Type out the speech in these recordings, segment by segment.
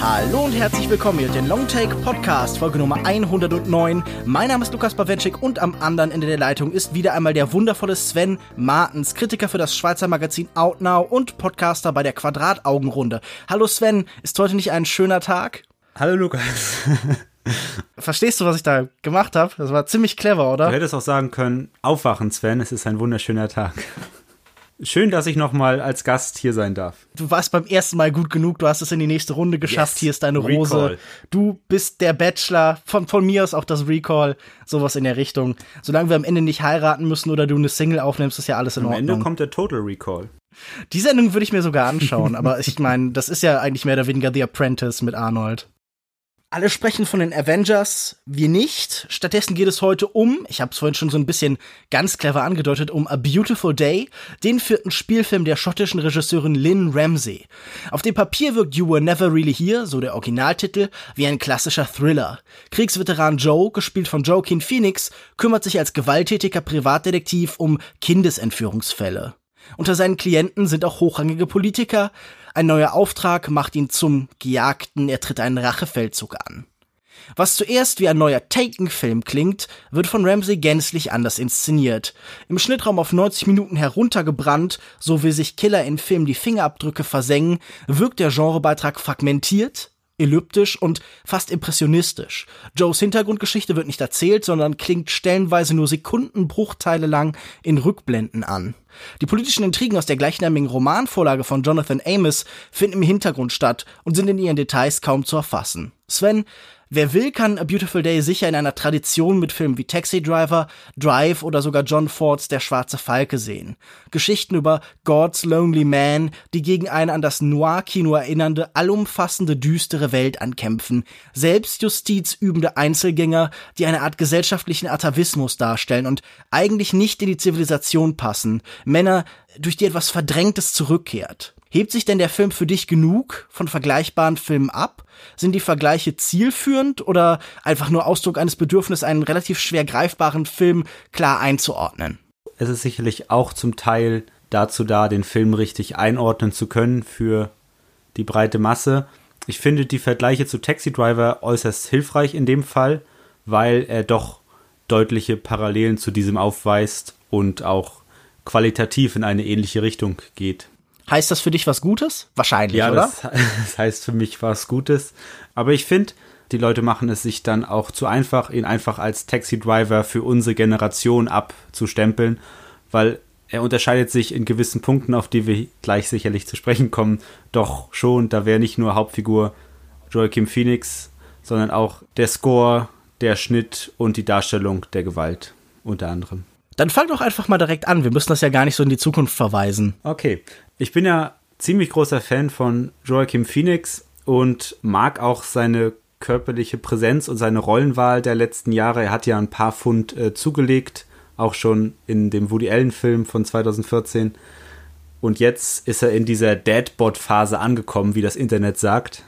Hallo und herzlich willkommen hier den Longtake Podcast, Folge Nummer 109. Mein Name ist Lukas Bawenschik und am anderen Ende der Leitung ist wieder einmal der wundervolle Sven Martens, Kritiker für das Schweizer Magazin Outnow und Podcaster bei der Quadrataugenrunde. Hallo Sven, ist heute nicht ein schöner Tag? Hallo Lukas. Verstehst du, was ich da gemacht habe? Das war ziemlich clever, oder? Du hättest auch sagen können, aufwachen Sven, es ist ein wunderschöner Tag. Schön, dass ich nochmal als Gast hier sein darf. Du warst beim ersten Mal gut genug, du hast es in die nächste Runde geschafft, yes. hier ist deine Rose. Recall. Du bist der Bachelor, von, von mir aus auch das Recall, sowas in der Richtung. Solange wir am Ende nicht heiraten müssen oder du eine Single aufnimmst, ist ja alles in am Ordnung. Am Ende kommt der Total Recall. Die Sendung würde ich mir sogar anschauen, aber ich meine, das ist ja eigentlich mehr oder weniger The Apprentice mit Arnold. Alle sprechen von den Avengers, wir nicht. Stattdessen geht es heute um, ich habe es vorhin schon so ein bisschen ganz clever angedeutet, um A Beautiful Day, den vierten Spielfilm der schottischen Regisseurin Lynn Ramsey. Auf dem Papier wirkt You Were Never Really Here, so der Originaltitel, wie ein klassischer Thriller. Kriegsveteran Joe, gespielt von Joaquin Phoenix, kümmert sich als gewalttätiger Privatdetektiv um Kindesentführungsfälle. Unter seinen Klienten sind auch hochrangige Politiker, ein neuer Auftrag macht ihn zum Gejagten, er tritt einen Rachefeldzug an. Was zuerst wie ein neuer Taken-Film klingt, wird von Ramsey gänzlich anders inszeniert. Im Schnittraum auf 90 Minuten heruntergebrannt, so wie sich Killer in Filmen die Fingerabdrücke versengen, wirkt der Genrebeitrag fragmentiert, elliptisch und fast impressionistisch. Joes Hintergrundgeschichte wird nicht erzählt, sondern klingt stellenweise nur Sekundenbruchteile lang in Rückblenden an. Die politischen Intrigen aus der gleichnamigen Romanvorlage von Jonathan Amos finden im Hintergrund statt und sind in ihren Details kaum zu erfassen. Sven, Wer will, kann A Beautiful Day sicher in einer Tradition mit Filmen wie Taxi Driver, Drive oder sogar John Fords Der schwarze Falke sehen. Geschichten über God's Lonely Man, die gegen eine an das Noir-Kino erinnernde, allumfassende, düstere Welt ankämpfen. Selbstjustiz übende Einzelgänger, die eine Art gesellschaftlichen Atavismus darstellen und eigentlich nicht in die Zivilisation passen. Männer, durch die etwas Verdrängtes zurückkehrt. Hebt sich denn der Film für dich genug von vergleichbaren Filmen ab? Sind die Vergleiche zielführend oder einfach nur Ausdruck eines Bedürfnisses, einen relativ schwer greifbaren Film klar einzuordnen? Es ist sicherlich auch zum Teil dazu da, den Film richtig einordnen zu können für die breite Masse. Ich finde die Vergleiche zu Taxi Driver äußerst hilfreich in dem Fall, weil er doch deutliche Parallelen zu diesem aufweist und auch qualitativ in eine ähnliche Richtung geht. Heißt das für dich was Gutes? Wahrscheinlich, ja, oder? Das, das heißt für mich was Gutes. Aber ich finde, die Leute machen es sich dann auch zu einfach, ihn einfach als Taxi-Driver für unsere Generation abzustempeln, weil er unterscheidet sich in gewissen Punkten, auf die wir gleich sicherlich zu sprechen kommen, doch schon. Da wäre nicht nur Hauptfigur Joaquin Phoenix, sondern auch der Score, der Schnitt und die Darstellung der Gewalt unter anderem. Dann fang doch einfach mal direkt an. Wir müssen das ja gar nicht so in die Zukunft verweisen. Okay. Ich bin ja ziemlich großer Fan von Joachim Phoenix und mag auch seine körperliche Präsenz und seine Rollenwahl der letzten Jahre. Er hat ja ein paar Pfund äh, zugelegt, auch schon in dem Woody Allen-Film von 2014. Und jetzt ist er in dieser Deadbot-Phase angekommen, wie das Internet sagt.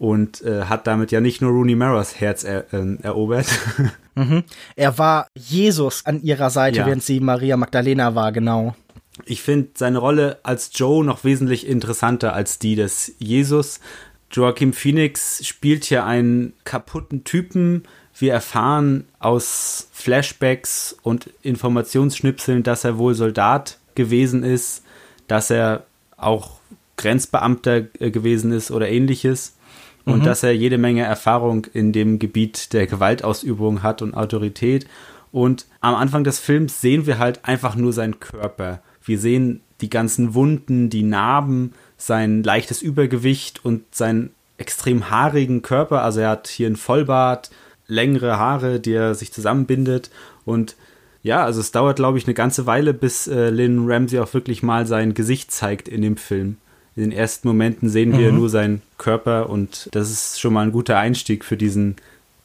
Und äh, hat damit ja nicht nur Rooney Maras Herz er, äh, erobert. Mhm. Er war Jesus an ihrer Seite, ja. während sie Maria Magdalena war, genau ich finde seine Rolle als Joe noch wesentlich interessanter als die des Jesus. Joachim Phoenix spielt hier einen kaputten Typen. Wir erfahren aus Flashbacks und Informationsschnipseln, dass er wohl Soldat gewesen ist, dass er auch Grenzbeamter äh, gewesen ist oder ähnliches und mhm. dass er jede Menge Erfahrung in dem Gebiet der Gewaltausübung hat und Autorität. Und am Anfang des Films sehen wir halt einfach nur seinen Körper. Wir sehen die ganzen Wunden, die Narben, sein leichtes Übergewicht und seinen extrem haarigen Körper. Also er hat hier einen Vollbart, längere Haare, die er sich zusammenbindet. Und ja, also es dauert, glaube ich, eine ganze Weile, bis äh, Lynn Ramsey auch wirklich mal sein Gesicht zeigt in dem Film. In den ersten Momenten sehen wir mhm. nur seinen Körper und das ist schon mal ein guter Einstieg für diesen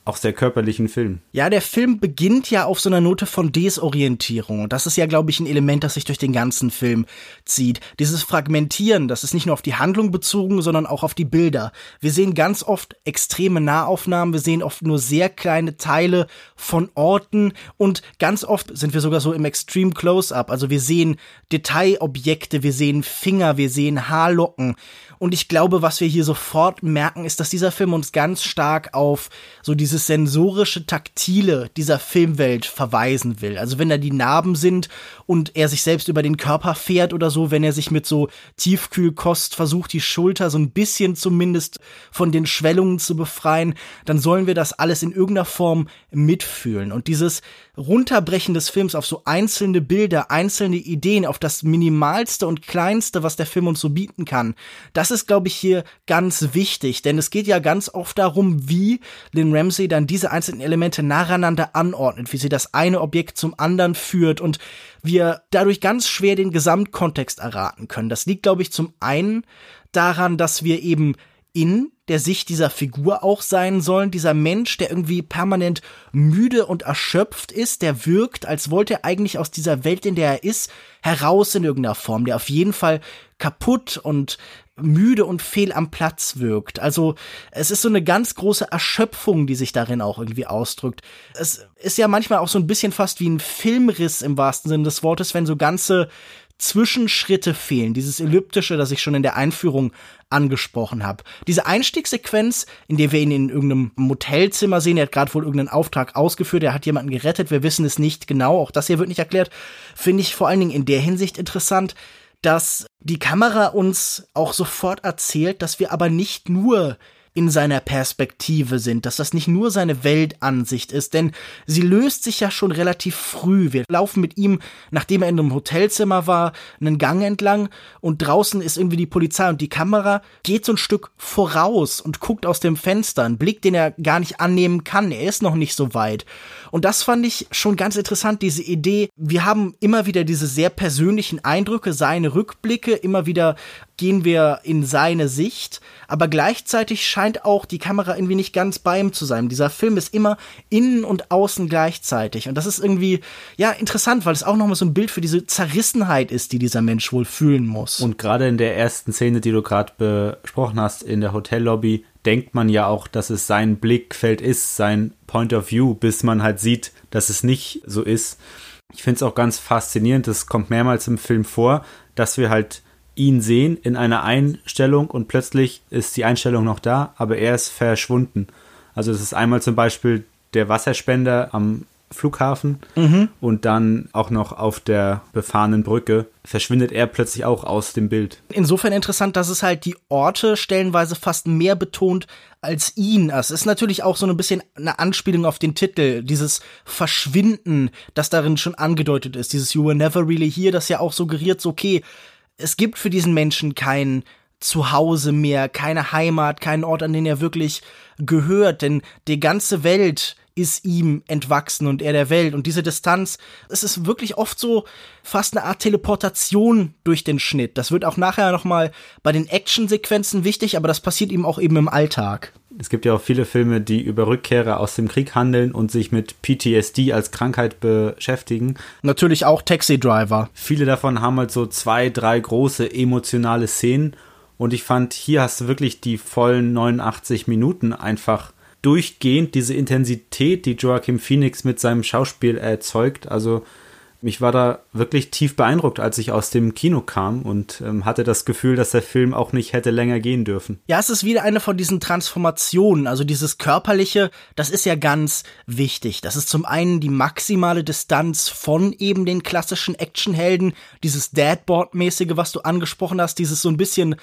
auch sehr körperlichen Film. Ja, der Film beginnt ja auf so einer Note von Desorientierung. Und das ist ja, glaube ich, ein Element, das sich durch den ganzen Film zieht. Dieses Fragmentieren, das ist nicht nur auf die Handlung bezogen, sondern auch auf die Bilder. Wir sehen ganz oft extreme Nahaufnahmen, wir sehen oft nur sehr kleine Teile von Orten und ganz oft sind wir sogar so im Extreme Close-up. Also wir sehen Detailobjekte, wir sehen Finger, wir sehen Haarlocken. Und ich glaube, was wir hier sofort merken, ist, dass dieser Film uns ganz stark auf so dieses sensorische, taktile dieser Filmwelt verweisen will. Also wenn da die Narben sind und er sich selbst über den Körper fährt oder so, wenn er sich mit so Tiefkühlkost versucht, die Schulter so ein bisschen zumindest von den Schwellungen zu befreien, dann sollen wir das alles in irgendeiner Form mitfühlen. Und dieses Runterbrechen des Films auf so einzelne Bilder, einzelne Ideen, auf das Minimalste und Kleinste, was der Film uns so bieten kann, das ist, glaube ich, hier ganz wichtig, denn es geht ja ganz oft darum, wie Lynn Ramsey dann diese einzelnen Elemente nacheinander anordnet, wie sie das eine Objekt zum anderen führt und wir dadurch ganz schwer den Gesamtkontext erraten können. Das liegt, glaube ich, zum einen daran, dass wir eben in der Sicht dieser Figur auch sein sollen. Dieser Mensch, der irgendwie permanent müde und erschöpft ist, der wirkt, als wollte er eigentlich aus dieser Welt, in der er ist, heraus in irgendeiner Form, der auf jeden Fall kaputt und müde und fehl am Platz wirkt. Also es ist so eine ganz große Erschöpfung, die sich darin auch irgendwie ausdrückt. Es ist ja manchmal auch so ein bisschen fast wie ein Filmriss im wahrsten Sinne des Wortes, wenn so ganze Zwischenschritte fehlen, dieses elliptische, das ich schon in der Einführung angesprochen habe. Diese Einstiegssequenz, in der wir ihn in irgendeinem Motelzimmer sehen, er hat gerade wohl irgendeinen Auftrag ausgeführt, er hat jemanden gerettet, wir wissen es nicht genau, auch das hier wird nicht erklärt, finde ich vor allen Dingen in der Hinsicht interessant, dass die Kamera uns auch sofort erzählt, dass wir aber nicht nur in seiner Perspektive sind, dass das nicht nur seine Weltansicht ist, denn sie löst sich ja schon relativ früh. Wir laufen mit ihm, nachdem er in einem Hotelzimmer war, einen Gang entlang und draußen ist irgendwie die Polizei und die Kamera geht so ein Stück voraus und guckt aus dem Fenster, ein Blick, den er gar nicht annehmen kann. Er ist noch nicht so weit. Und das fand ich schon ganz interessant, diese Idee. Wir haben immer wieder diese sehr persönlichen Eindrücke, seine Rückblicke, immer wieder gehen wir in seine Sicht, aber gleichzeitig scheint auch die Kamera irgendwie nicht ganz bei ihm zu sein. Dieser Film ist immer innen und außen gleichzeitig und das ist irgendwie ja interessant, weil es auch nochmal so ein Bild für diese Zerrissenheit ist, die dieser Mensch wohl fühlen muss. Und gerade in der ersten Szene, die du gerade besprochen hast, in der Hotellobby, denkt man ja auch, dass es sein Blickfeld ist, sein Point of View, bis man halt sieht, dass es nicht so ist. Ich finde es auch ganz faszinierend, das kommt mehrmals im Film vor, dass wir halt ihn sehen in einer Einstellung und plötzlich ist die Einstellung noch da, aber er ist verschwunden. Also es ist einmal zum Beispiel der Wasserspender am Flughafen mhm. und dann auch noch auf der befahrenen Brücke verschwindet er plötzlich auch aus dem Bild. Insofern interessant, dass es halt die Orte stellenweise fast mehr betont als ihn. Es ist natürlich auch so ein bisschen eine Anspielung auf den Titel, dieses Verschwinden, das darin schon angedeutet ist, dieses You were never really here, das ja auch suggeriert, so okay, es gibt für diesen Menschen kein Zuhause mehr, keine Heimat, keinen Ort, an den er wirklich gehört, denn die ganze Welt ist ihm entwachsen und er der Welt. Und diese Distanz, es ist wirklich oft so fast eine Art Teleportation durch den Schnitt. Das wird auch nachher nochmal bei den Actionsequenzen wichtig, aber das passiert ihm auch eben im Alltag. Es gibt ja auch viele Filme, die über Rückkehrer aus dem Krieg handeln und sich mit PTSD als Krankheit beschäftigen. Natürlich auch Taxi Driver. Viele davon haben halt so zwei, drei große emotionale Szenen. Und ich fand, hier hast du wirklich die vollen 89 Minuten einfach durchgehend diese Intensität, die Joachim Phoenix mit seinem Schauspiel erzeugt. Also mich war da wirklich tief beeindruckt, als ich aus dem Kino kam und ähm, hatte das Gefühl, dass der Film auch nicht hätte länger gehen dürfen. Ja, es ist wieder eine von diesen Transformationen. Also dieses körperliche, das ist ja ganz wichtig. Das ist zum einen die maximale Distanz von eben den klassischen Actionhelden, dieses Deadboard-mäßige, was du angesprochen hast, dieses so ein bisschen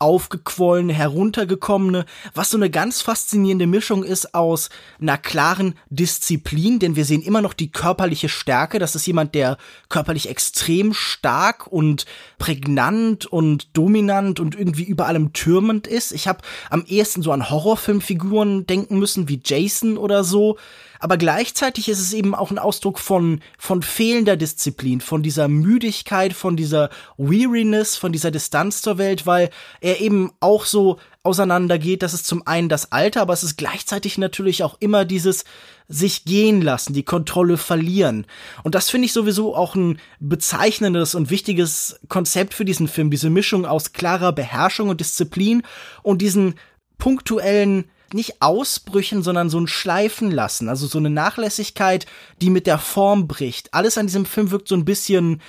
aufgequollene, heruntergekommene, was so eine ganz faszinierende Mischung ist aus einer klaren Disziplin, denn wir sehen immer noch die körperliche Stärke. Das ist jemand, der körperlich extrem stark und prägnant und dominant und irgendwie über allem türmend ist. Ich habe am ehesten so an Horrorfilmfiguren denken müssen, wie Jason oder so. Aber gleichzeitig ist es eben auch ein Ausdruck von, von fehlender Disziplin, von dieser Müdigkeit, von dieser Weariness, von dieser Distanz zur Welt, weil er eben auch so auseinandergeht. Das ist zum einen das Alter, aber es ist gleichzeitig natürlich auch immer dieses sich gehen lassen, die Kontrolle verlieren. Und das finde ich sowieso auch ein bezeichnendes und wichtiges Konzept für diesen Film, diese Mischung aus klarer Beherrschung und Disziplin und diesen punktuellen nicht Ausbrüchen, sondern so ein Schleifen lassen, also so eine Nachlässigkeit, die mit der Form bricht. Alles an diesem Film wirkt so ein bisschen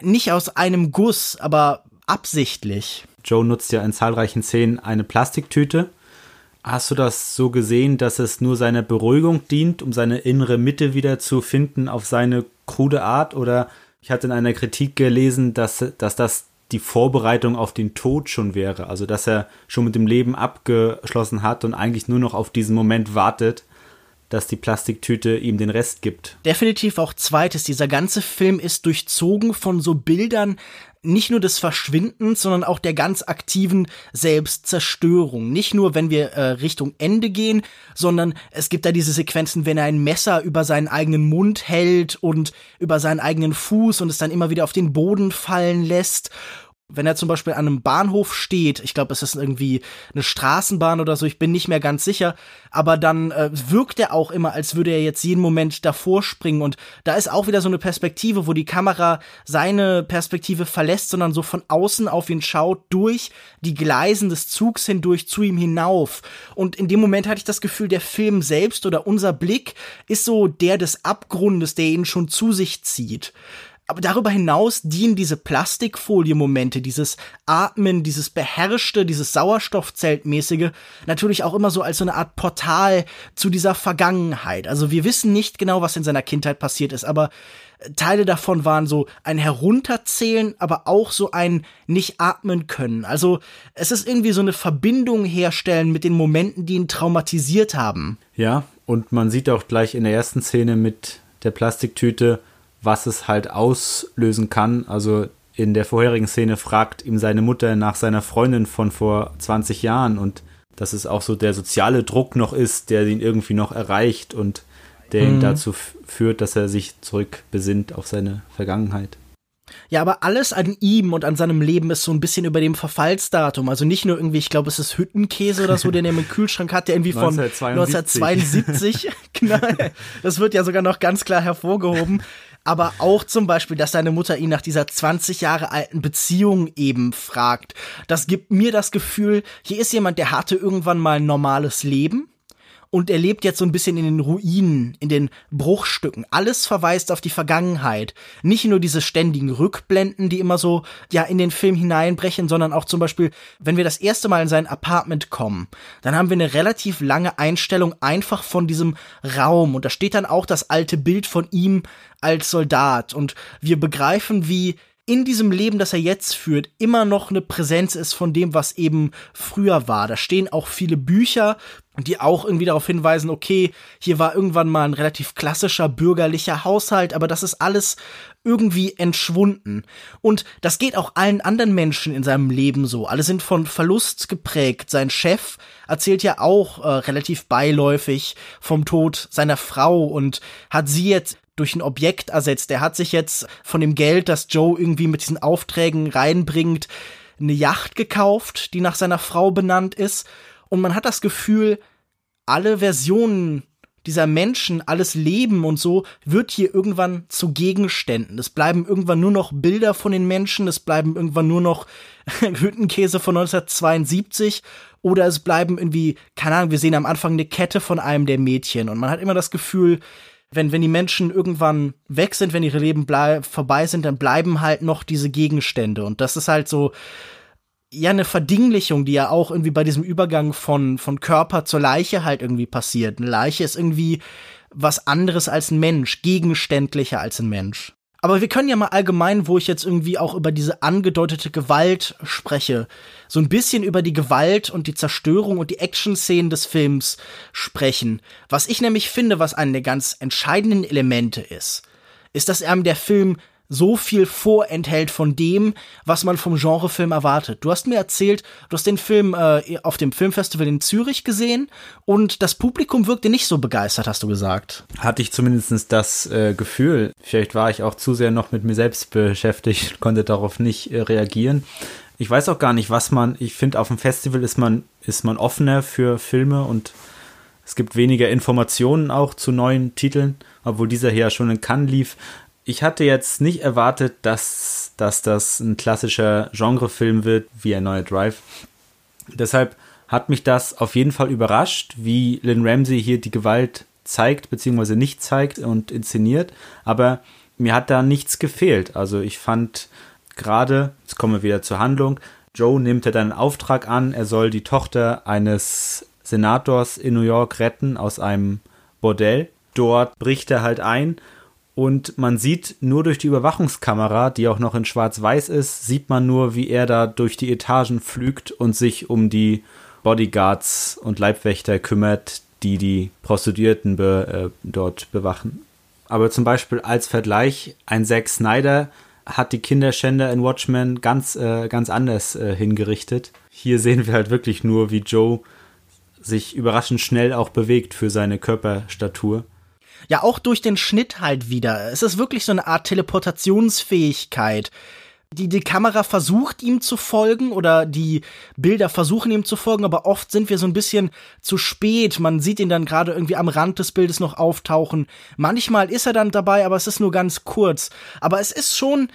nicht aus einem Guss, aber absichtlich. Joe nutzt ja in zahlreichen Szenen eine Plastiktüte. Hast du das so gesehen, dass es nur seiner Beruhigung dient, um seine innere Mitte wieder zu finden auf seine krude Art? Oder ich hatte in einer Kritik gelesen, dass, dass das die Vorbereitung auf den Tod schon wäre. Also dass er schon mit dem Leben abgeschlossen hat und eigentlich nur noch auf diesen Moment wartet, dass die Plastiktüte ihm den Rest gibt. Definitiv auch zweites. Dieser ganze Film ist durchzogen von so Bildern, nicht nur des Verschwindens, sondern auch der ganz aktiven Selbstzerstörung. Nicht nur, wenn wir äh, Richtung Ende gehen, sondern es gibt da diese Sequenzen, wenn er ein Messer über seinen eigenen Mund hält und über seinen eigenen Fuß und es dann immer wieder auf den Boden fallen lässt wenn er zum Beispiel an einem Bahnhof steht, ich glaube, es ist irgendwie eine Straßenbahn oder so, ich bin nicht mehr ganz sicher, aber dann äh, wirkt er auch immer, als würde er jetzt jeden Moment davor springen und da ist auch wieder so eine Perspektive, wo die Kamera seine Perspektive verlässt, sondern so von außen auf ihn schaut, durch die Gleisen des Zugs hindurch zu ihm hinauf. Und in dem Moment hatte ich das Gefühl, der Film selbst oder unser Blick ist so der des Abgrundes, der ihn schon zu sich zieht. Aber darüber hinaus dienen diese Plastikfolie-Momente, dieses Atmen, dieses Beherrschte, dieses Sauerstoffzeltmäßige natürlich auch immer so als so eine Art Portal zu dieser Vergangenheit. Also wir wissen nicht genau, was in seiner Kindheit passiert ist, aber Teile davon waren so ein Herunterzählen, aber auch so ein nicht atmen können. Also es ist irgendwie so eine Verbindung herstellen mit den Momenten, die ihn traumatisiert haben. Ja, und man sieht auch gleich in der ersten Szene mit der Plastiktüte, was es halt auslösen kann. Also in der vorherigen Szene fragt ihm seine Mutter nach seiner Freundin von vor 20 Jahren und dass es auch so der soziale Druck noch ist, der ihn irgendwie noch erreicht und der mhm. ihn dazu führt, dass er sich zurückbesinnt auf seine Vergangenheit. Ja, aber alles an ihm und an seinem Leben ist so ein bisschen über dem Verfallsdatum. Also nicht nur irgendwie, ich glaube, es ist Hüttenkäse oder so, den er im Kühlschrank hat, der irgendwie von 1972. 1972 genau, das wird ja sogar noch ganz klar hervorgehoben aber auch zum Beispiel, dass seine Mutter ihn nach dieser 20 Jahre alten Beziehung eben fragt. Das gibt mir das Gefühl, hier ist jemand, der hatte irgendwann mal ein normales Leben und er lebt jetzt so ein bisschen in den Ruinen, in den Bruchstücken. Alles verweist auf die Vergangenheit. Nicht nur diese ständigen Rückblenden, die immer so, ja, in den Film hineinbrechen, sondern auch zum Beispiel, wenn wir das erste Mal in sein Apartment kommen, dann haben wir eine relativ lange Einstellung einfach von diesem Raum. Und da steht dann auch das alte Bild von ihm als Soldat. Und wir begreifen, wie in diesem Leben, das er jetzt führt, immer noch eine Präsenz ist von dem, was eben früher war. Da stehen auch viele Bücher, die auch irgendwie darauf hinweisen, okay, hier war irgendwann mal ein relativ klassischer bürgerlicher Haushalt, aber das ist alles irgendwie entschwunden. Und das geht auch allen anderen Menschen in seinem Leben so. Alle sind von Verlust geprägt. Sein Chef erzählt ja auch äh, relativ beiläufig vom Tod seiner Frau und hat sie jetzt durch ein Objekt ersetzt. Er hat sich jetzt von dem Geld, das Joe irgendwie mit diesen Aufträgen reinbringt, eine Yacht gekauft, die nach seiner Frau benannt ist. Und man hat das Gefühl, alle Versionen dieser Menschen, alles Leben und so, wird hier irgendwann zu Gegenständen. Es bleiben irgendwann nur noch Bilder von den Menschen, es bleiben irgendwann nur noch Hüttenkäse von 1972 oder es bleiben irgendwie, keine Ahnung, wir sehen am Anfang eine Kette von einem der Mädchen und man hat immer das Gefühl, wenn, wenn die Menschen irgendwann weg sind, wenn ihre Leben vorbei sind, dann bleiben halt noch diese Gegenstände. Und das ist halt so, ja, eine Verdinglichung, die ja auch irgendwie bei diesem Übergang von, von Körper zur Leiche halt irgendwie passiert. Eine Leiche ist irgendwie was anderes als ein Mensch, gegenständlicher als ein Mensch. Aber wir können ja mal allgemein, wo ich jetzt irgendwie auch über diese angedeutete Gewalt spreche, so ein bisschen über die Gewalt und die Zerstörung und die Action-Szenen des Films sprechen. Was ich nämlich finde, was eine der ganz entscheidenden Elemente ist, ist, dass einem der Film so viel vorenthält von dem, was man vom Genrefilm erwartet. Du hast mir erzählt, du hast den Film äh, auf dem Filmfestival in Zürich gesehen und das Publikum wirkte nicht so begeistert, hast du gesagt. Hatte ich zumindest das äh, Gefühl. Vielleicht war ich auch zu sehr noch mit mir selbst beschäftigt, konnte darauf nicht äh, reagieren. Ich weiß auch gar nicht, was man, ich finde, auf dem Festival ist man, ist man offener für Filme und es gibt weniger Informationen auch zu neuen Titeln, obwohl dieser hier schon in Cannes lief ich hatte jetzt nicht erwartet, dass, dass das ein klassischer Genrefilm wird, wie ein neuer Drive. Deshalb hat mich das auf jeden Fall überrascht, wie Lynn Ramsey hier die Gewalt zeigt, beziehungsweise nicht zeigt und inszeniert. Aber mir hat da nichts gefehlt. Also ich fand gerade, jetzt kommen wir wieder zur Handlung, Joe nimmt ja dann einen Auftrag an, er soll die Tochter eines Senators in New York retten aus einem Bordell. Dort bricht er halt ein und man sieht nur durch die Überwachungskamera, die auch noch in Schwarz-Weiß ist, sieht man nur, wie er da durch die Etagen flügt und sich um die Bodyguards und Leibwächter kümmert, die die Prostituierten be, äh, dort bewachen. Aber zum Beispiel als Vergleich, ein Zack Snyder hat die Kinderschänder in Watchmen ganz, äh, ganz anders äh, hingerichtet. Hier sehen wir halt wirklich nur, wie Joe sich überraschend schnell auch bewegt für seine Körperstatur. Ja, auch durch den Schnitt halt wieder. Es ist wirklich so eine Art Teleportationsfähigkeit. Die, die Kamera versucht ihm zu folgen oder die Bilder versuchen ihm zu folgen, aber oft sind wir so ein bisschen zu spät. Man sieht ihn dann gerade irgendwie am Rand des Bildes noch auftauchen. Manchmal ist er dann dabei, aber es ist nur ganz kurz. Aber es ist schon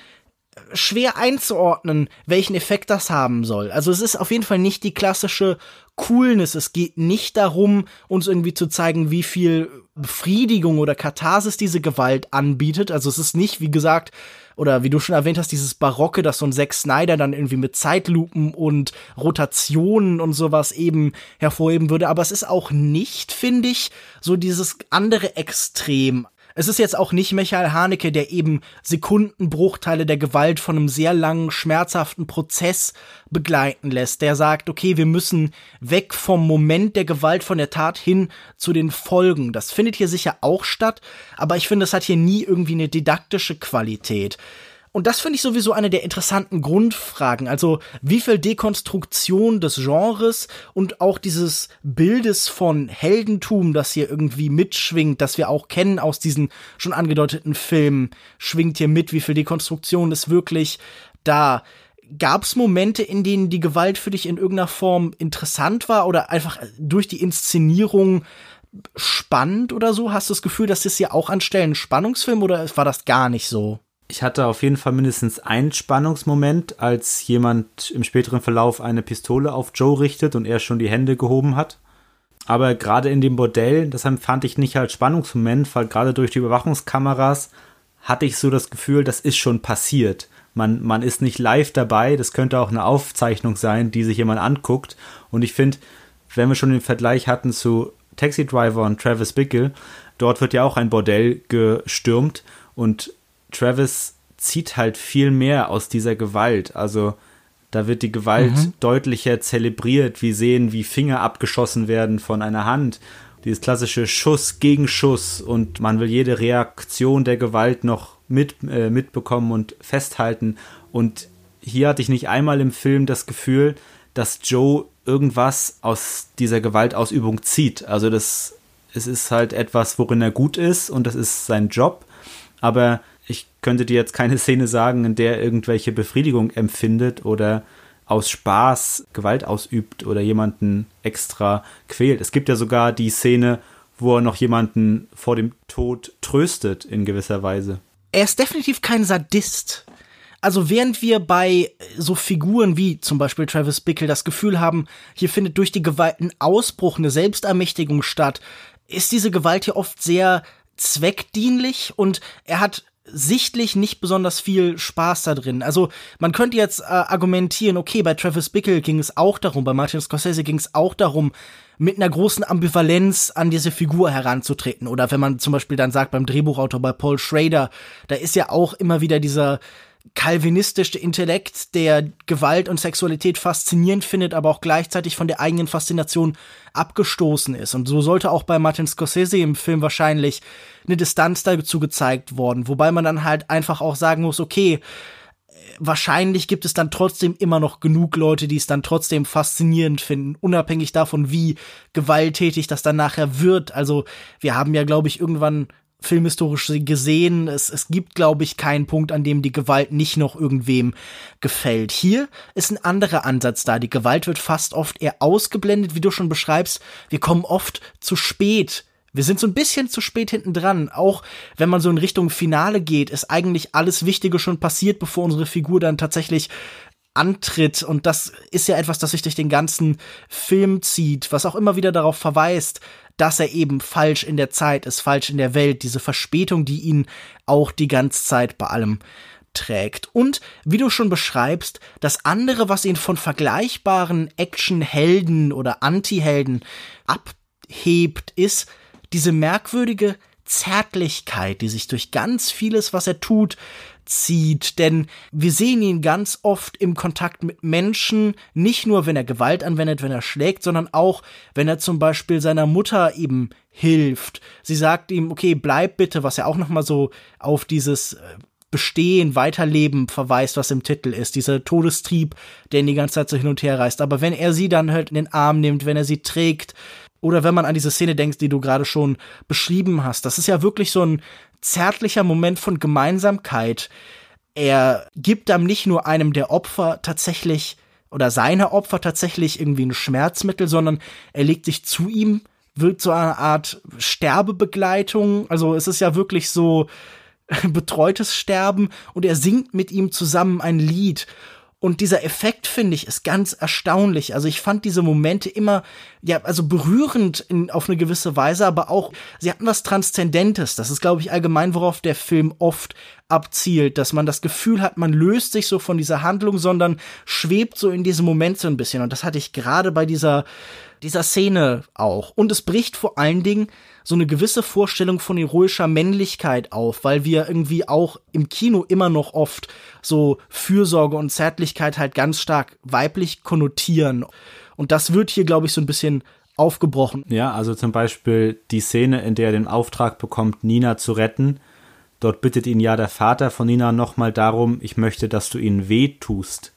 schwer einzuordnen, welchen Effekt das haben soll. Also es ist auf jeden Fall nicht die klassische Coolness. Es geht nicht darum, uns irgendwie zu zeigen, wie viel Befriedigung oder Katharsis diese Gewalt anbietet. Also es ist nicht, wie gesagt, oder wie du schon erwähnt hast, dieses Barocke, das so ein Zack Snyder dann irgendwie mit Zeitlupen und Rotationen und sowas eben hervorheben würde. Aber es ist auch nicht, finde ich, so dieses andere Extrem. Es ist jetzt auch nicht Michael Haneke, der eben Sekundenbruchteile der Gewalt von einem sehr langen, schmerzhaften Prozess begleiten lässt. Der sagt, okay, wir müssen weg vom Moment der Gewalt von der Tat hin zu den Folgen. Das findet hier sicher auch statt, aber ich finde, es hat hier nie irgendwie eine didaktische Qualität. Und das finde ich sowieso eine der interessanten Grundfragen. Also, wie viel Dekonstruktion des Genres und auch dieses Bildes von Heldentum, das hier irgendwie mitschwingt, das wir auch kennen aus diesen schon angedeuteten Filmen, schwingt hier mit, wie viel Dekonstruktion ist wirklich da. Gab es Momente, in denen die Gewalt für dich in irgendeiner Form interessant war oder einfach durch die Inszenierung spannend oder so? Hast du das Gefühl, dass das hier auch an Stellen Spannungsfilm oder war das gar nicht so? Ich hatte auf jeden Fall mindestens einen Spannungsmoment, als jemand im späteren Verlauf eine Pistole auf Joe richtet und er schon die Hände gehoben hat. Aber gerade in dem Bordell, das fand ich nicht als Spannungsmoment, weil gerade durch die Überwachungskameras hatte ich so das Gefühl, das ist schon passiert. Man, man ist nicht live dabei, das könnte auch eine Aufzeichnung sein, die sich jemand anguckt. Und ich finde, wenn wir schon den Vergleich hatten zu Taxi Driver und Travis Bickle, dort wird ja auch ein Bordell gestürmt und Travis zieht halt viel mehr aus dieser Gewalt. Also da wird die Gewalt mhm. deutlicher zelebriert. Wir sehen, wie Finger abgeschossen werden von einer Hand. Dieses klassische Schuss gegen Schuss und man will jede Reaktion der Gewalt noch mit, äh, mitbekommen und festhalten. Und hier hatte ich nicht einmal im Film das Gefühl, dass Joe irgendwas aus dieser Gewaltausübung zieht. Also das, es ist halt etwas, worin er gut ist und das ist sein Job. Aber ich könnte dir jetzt keine Szene sagen, in der er irgendwelche Befriedigung empfindet oder aus Spaß Gewalt ausübt oder jemanden extra quält. Es gibt ja sogar die Szene, wo er noch jemanden vor dem Tod tröstet in gewisser Weise. Er ist definitiv kein Sadist. Also während wir bei so Figuren wie zum Beispiel Travis Bickle das Gefühl haben, hier findet durch die Gewalt ein Ausbruch, eine Selbstermächtigung statt, ist diese Gewalt hier oft sehr zweckdienlich und er hat sichtlich nicht besonders viel Spaß da drin. Also man könnte jetzt äh, argumentieren, okay, bei Travis Bickle ging es auch darum, bei Martin Scorsese ging es auch darum, mit einer großen Ambivalenz an diese Figur heranzutreten. Oder wenn man zum Beispiel dann sagt, beim Drehbuchautor bei Paul Schrader, da ist ja auch immer wieder dieser kalvinistische Intellekt, der Gewalt und Sexualität faszinierend findet, aber auch gleichzeitig von der eigenen Faszination abgestoßen ist. Und so sollte auch bei Martin Scorsese im Film wahrscheinlich eine Distanz dazu gezeigt worden, wobei man dann halt einfach auch sagen muss, okay, wahrscheinlich gibt es dann trotzdem immer noch genug Leute, die es dann trotzdem faszinierend finden, unabhängig davon, wie gewalttätig das dann nachher wird. Also wir haben ja, glaube ich, irgendwann filmhistorisch gesehen, es, es gibt, glaube ich, keinen Punkt, an dem die Gewalt nicht noch irgendwem gefällt. Hier ist ein anderer Ansatz da. Die Gewalt wird fast oft eher ausgeblendet, wie du schon beschreibst. Wir kommen oft zu spät wir sind so ein bisschen zu spät hinten dran. Auch wenn man so in Richtung Finale geht, ist eigentlich alles Wichtige schon passiert, bevor unsere Figur dann tatsächlich antritt. Und das ist ja etwas, das sich durch den ganzen Film zieht, was auch immer wieder darauf verweist, dass er eben falsch in der Zeit ist, falsch in der Welt. Diese Verspätung, die ihn auch die ganze Zeit bei allem trägt. Und wie du schon beschreibst, das andere, was ihn von vergleichbaren Actionhelden oder Anti-Helden abhebt, ist, diese merkwürdige Zärtlichkeit, die sich durch ganz vieles, was er tut, zieht, denn wir sehen ihn ganz oft im Kontakt mit Menschen, nicht nur wenn er Gewalt anwendet, wenn er schlägt, sondern auch wenn er zum Beispiel seiner Mutter eben hilft. Sie sagt ihm, okay, bleib bitte, was ja auch nochmal so auf dieses äh, Bestehen, Weiterleben verweist, was im Titel ist, dieser Todestrieb, der ihn die ganze Zeit so hin und her reißt. Aber wenn er sie dann halt in den Arm nimmt, wenn er sie trägt, oder wenn man an diese Szene denkt, die du gerade schon beschrieben hast, das ist ja wirklich so ein zärtlicher Moment von Gemeinsamkeit. Er gibt dann nicht nur einem der Opfer tatsächlich oder seiner Opfer tatsächlich irgendwie ein Schmerzmittel, sondern er legt sich zu ihm, wird so eine Art Sterbebegleitung. Also es ist ja wirklich so betreutes Sterben und er singt mit ihm zusammen ein Lied. Und dieser Effekt, finde ich, ist ganz erstaunlich. Also ich fand diese Momente immer, ja, also berührend in, auf eine gewisse Weise, aber auch, sie hatten was Transzendentes. Das ist, glaube ich, allgemein, worauf der Film oft abzielt, dass man das Gefühl hat, man löst sich so von dieser Handlung, sondern schwebt so in diesem Moment so ein bisschen. Und das hatte ich gerade bei dieser, dieser Szene auch. Und es bricht vor allen Dingen so eine gewisse Vorstellung von heroischer Männlichkeit auf, weil wir irgendwie auch im Kino immer noch oft so Fürsorge und Zärtlichkeit halt ganz stark weiblich konnotieren. Und das wird hier, glaube ich, so ein bisschen aufgebrochen. Ja, also zum Beispiel die Szene, in der er den Auftrag bekommt, Nina zu retten. Dort bittet ihn ja der Vater von Nina nochmal darum, ich möchte, dass du ihnen weh tust.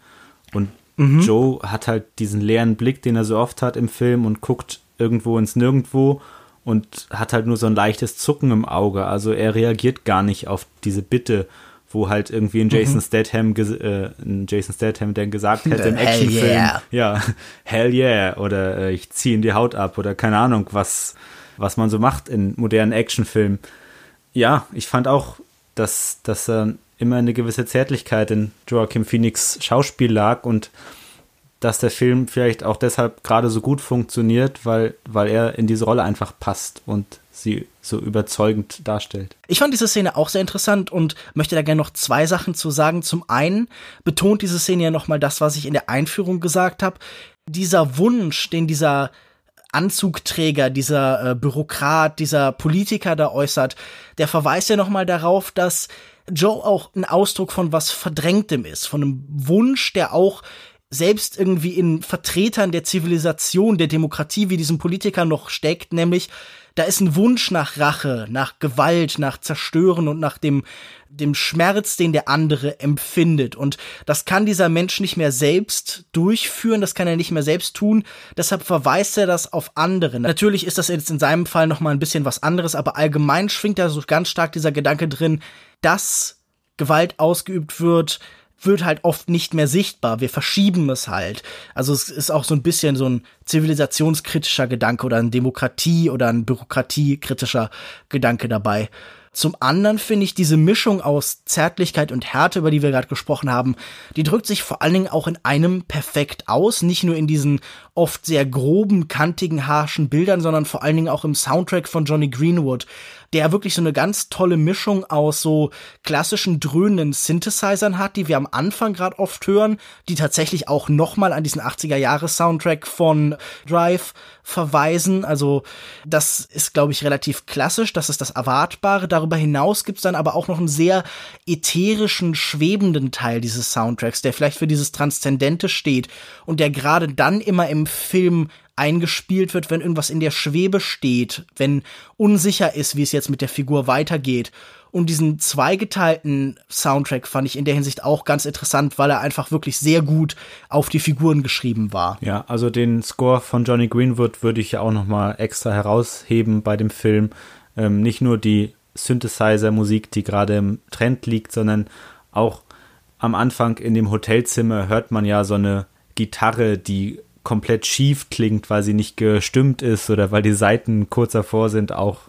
Und mhm. Joe hat halt diesen leeren Blick, den er so oft hat im Film und guckt irgendwo ins Nirgendwo und hat halt nur so ein leichtes Zucken im Auge. Also er reagiert gar nicht auf diese Bitte, wo halt irgendwie ein Jason mhm. Statham, äh, ein Jason Statham, der gesagt hätte im Actionfilm, yeah. ja, hell yeah, oder äh, ich ziehe ihm die Haut ab oder keine Ahnung, was, was man so macht in modernen Actionfilmen. Ja, ich fand auch, dass, dass äh, immer eine gewisse Zärtlichkeit in Joachim Phoenix Schauspiel lag und dass der Film vielleicht auch deshalb gerade so gut funktioniert, weil, weil er in diese Rolle einfach passt und sie so überzeugend darstellt. Ich fand diese Szene auch sehr interessant und möchte da gerne noch zwei Sachen zu sagen. Zum einen betont diese Szene ja nochmal das, was ich in der Einführung gesagt habe. Dieser Wunsch, den dieser Anzugträger, dieser äh, Bürokrat, dieser Politiker da äußert, der verweist ja nochmal darauf, dass Joe auch ein Ausdruck von was Verdrängtem ist, von einem Wunsch, der auch selbst irgendwie in Vertretern der Zivilisation, der Demokratie wie diesem Politiker noch steckt, nämlich da ist ein Wunsch nach Rache, nach Gewalt, nach Zerstören und nach dem, dem Schmerz, den der andere empfindet. Und das kann dieser Mensch nicht mehr selbst durchführen, das kann er nicht mehr selbst tun, deshalb verweist er das auf andere. Natürlich ist das jetzt in seinem Fall nochmal ein bisschen was anderes, aber allgemein schwingt da so ganz stark dieser Gedanke drin, dass Gewalt ausgeübt wird, wird halt oft nicht mehr sichtbar. Wir verschieben es halt. Also es ist auch so ein bisschen so ein zivilisationskritischer Gedanke oder ein Demokratie- oder ein bürokratiekritischer Gedanke dabei. Zum anderen finde ich diese Mischung aus Zärtlichkeit und Härte, über die wir gerade gesprochen haben, die drückt sich vor allen Dingen auch in einem perfekt aus, nicht nur in diesen oft sehr groben, kantigen, harschen Bildern, sondern vor allen Dingen auch im Soundtrack von Johnny Greenwood, der wirklich so eine ganz tolle Mischung aus so klassischen dröhnenden Synthesizern hat, die wir am Anfang gerade oft hören, die tatsächlich auch nochmal an diesen 80er Jahre Soundtrack von Drive verweisen. Also das ist, glaube ich, relativ klassisch, das ist das Erwartbare. Darüber hinaus gibt's dann aber auch noch einen sehr ätherischen, schwebenden Teil dieses Soundtracks, der vielleicht für dieses Transzendente steht und der gerade dann immer im Film eingespielt wird, wenn irgendwas in der Schwebe steht, wenn unsicher ist, wie es jetzt mit der Figur weitergeht. Und diesen zweigeteilten Soundtrack fand ich in der Hinsicht auch ganz interessant, weil er einfach wirklich sehr gut auf die Figuren geschrieben war. Ja, also den Score von Johnny Greenwood würde ich ja auch noch mal extra herausheben bei dem Film. Ähm, nicht nur die Synthesizer-Musik, die gerade im Trend liegt, sondern auch am Anfang in dem Hotelzimmer hört man ja so eine Gitarre, die komplett schief klingt, weil sie nicht gestimmt ist oder weil die Seiten kurz davor sind, auch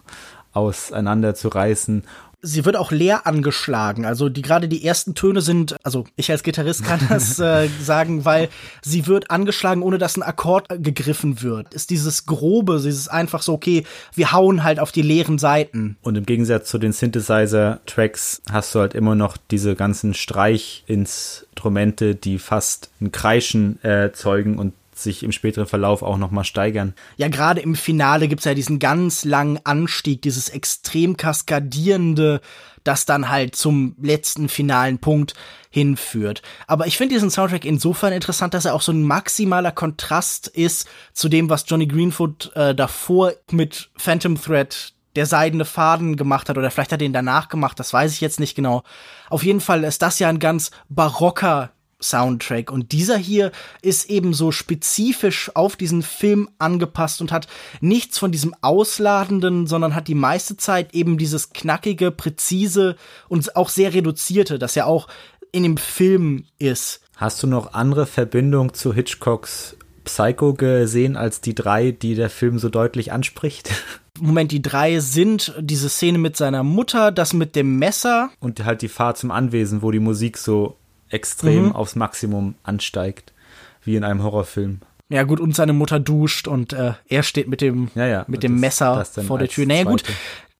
auseinander zu reißen sie wird auch leer angeschlagen. Also die gerade die ersten Töne sind, also ich als Gitarrist kann das äh, sagen, weil sie wird angeschlagen, ohne dass ein Akkord gegriffen wird. Ist dieses grobe, dieses einfach so okay, wir hauen halt auf die leeren Seiten. Und im Gegensatz zu den Synthesizer Tracks hast du halt immer noch diese ganzen Streichinstrumente, die fast ein Kreischen erzeugen und sich im späteren Verlauf auch nochmal steigern. Ja, gerade im Finale gibt's ja diesen ganz langen Anstieg, dieses extrem kaskadierende, das dann halt zum letzten finalen Punkt hinführt. Aber ich finde diesen Soundtrack insofern interessant, dass er auch so ein maximaler Kontrast ist zu dem, was Johnny Greenfoot äh, davor mit Phantom Thread der seidene Faden gemacht hat oder vielleicht hat er ihn danach gemacht, das weiß ich jetzt nicht genau. Auf jeden Fall ist das ja ein ganz barocker Soundtrack. Und dieser hier ist eben so spezifisch auf diesen Film angepasst und hat nichts von diesem Ausladenden, sondern hat die meiste Zeit eben dieses knackige, präzise und auch sehr reduzierte, das ja auch in dem Film ist. Hast du noch andere Verbindung zu Hitchcocks Psycho gesehen als die drei, die der Film so deutlich anspricht? Moment, die drei sind diese Szene mit seiner Mutter, das mit dem Messer. Und halt die Fahrt zum Anwesen, wo die Musik so extrem mhm. aufs Maximum ansteigt, wie in einem Horrorfilm. Ja gut, und seine Mutter duscht und äh, er steht mit dem, ja, ja, mit dem das, Messer das vor der Tür. Naja gut,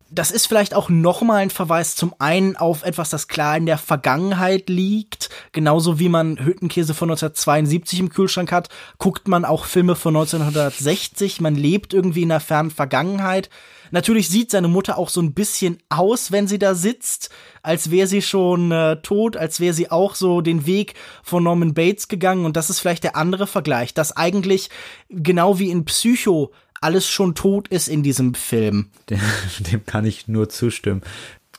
das ist vielleicht auch nochmal ein Verweis zum einen auf etwas, das klar in der Vergangenheit liegt. Genauso wie man Hüttenkäse von 1972 im Kühlschrank hat, guckt man auch Filme von 1960. Man lebt irgendwie in der fernen Vergangenheit. Natürlich sieht seine Mutter auch so ein bisschen aus, wenn sie da sitzt, als wäre sie schon äh, tot, als wäre sie auch so den Weg von Norman Bates gegangen. Und das ist vielleicht der andere Vergleich, dass eigentlich genau wie in Psycho alles schon tot ist in diesem Film. Dem, dem kann ich nur zustimmen.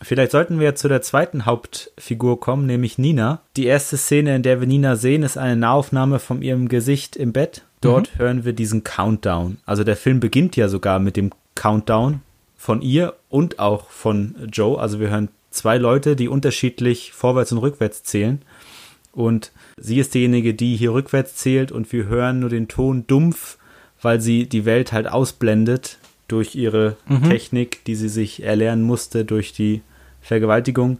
Vielleicht sollten wir zu der zweiten Hauptfigur kommen, nämlich Nina. Die erste Szene, in der wir Nina sehen, ist eine Nahaufnahme von ihrem Gesicht im Bett. Dort mhm. hören wir diesen Countdown. Also der Film beginnt ja sogar mit dem Countdown von ihr und auch von Joe. Also wir hören zwei Leute, die unterschiedlich vorwärts und rückwärts zählen. Und sie ist diejenige, die hier rückwärts zählt und wir hören nur den Ton dumpf, weil sie die Welt halt ausblendet durch ihre mhm. Technik, die sie sich erlernen musste durch die Vergewaltigung.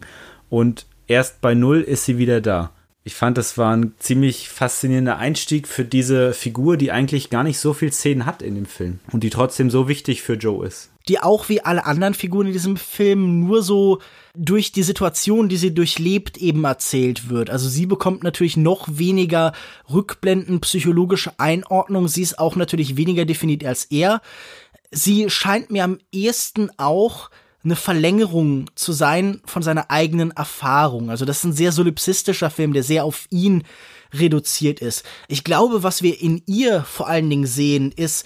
Und erst bei Null ist sie wieder da. Ich fand, das war ein ziemlich faszinierender Einstieg für diese Figur, die eigentlich gar nicht so viel Szenen hat in dem Film und die trotzdem so wichtig für Joe ist. Die auch wie alle anderen Figuren in diesem Film nur so durch die Situation, die sie durchlebt, eben erzählt wird. Also sie bekommt natürlich noch weniger Rückblenden, psychologische Einordnung. Sie ist auch natürlich weniger definiert als er. Sie scheint mir am ehesten auch eine Verlängerung zu sein von seiner eigenen Erfahrung. Also das ist ein sehr solipsistischer Film, der sehr auf ihn reduziert ist. Ich glaube, was wir in ihr vor allen Dingen sehen, ist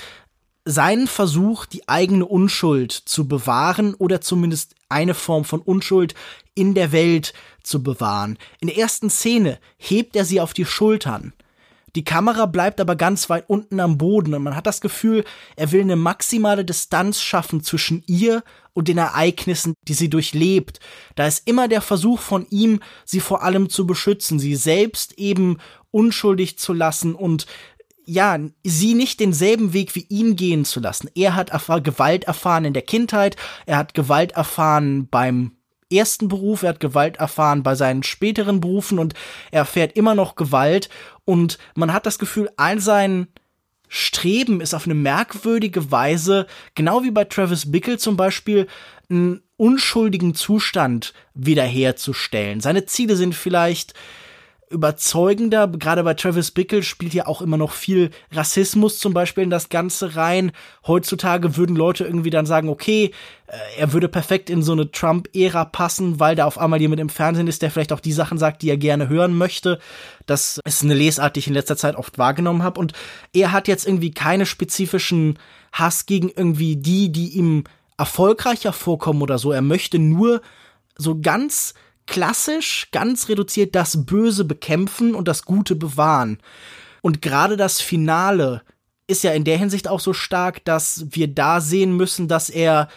seinen Versuch, die eigene Unschuld zu bewahren oder zumindest eine Form von Unschuld in der Welt zu bewahren. In der ersten Szene hebt er sie auf die Schultern die Kamera bleibt aber ganz weit unten am Boden und man hat das Gefühl, er will eine maximale Distanz schaffen zwischen ihr und den Ereignissen, die sie durchlebt. Da ist immer der Versuch von ihm, sie vor allem zu beschützen, sie selbst eben unschuldig zu lassen und ja, sie nicht denselben Weg wie ihn gehen zu lassen. Er hat Gewalt erfahren in der Kindheit, er hat Gewalt erfahren beim ersten Beruf, er hat Gewalt erfahren bei seinen späteren Berufen und er erfährt immer noch Gewalt und man hat das Gefühl, all sein Streben ist auf eine merkwürdige Weise, genau wie bei Travis Bickle zum Beispiel, einen unschuldigen Zustand wiederherzustellen. Seine Ziele sind vielleicht überzeugender. Gerade bei Travis Bickle spielt ja auch immer noch viel Rassismus zum Beispiel in das Ganze rein. Heutzutage würden Leute irgendwie dann sagen, okay, äh, er würde perfekt in so eine Trump-Ära passen, weil da auf einmal jemand im Fernsehen ist, der vielleicht auch die Sachen sagt, die er gerne hören möchte. Das ist eine Lesart, die ich in letzter Zeit oft wahrgenommen habe. Und er hat jetzt irgendwie keine spezifischen Hass gegen irgendwie die, die ihm erfolgreicher vorkommen oder so. Er möchte nur so ganz klassisch, ganz reduziert das Böse bekämpfen und das Gute bewahren. Und gerade das Finale ist ja in der Hinsicht auch so stark, dass wir da sehen müssen, dass er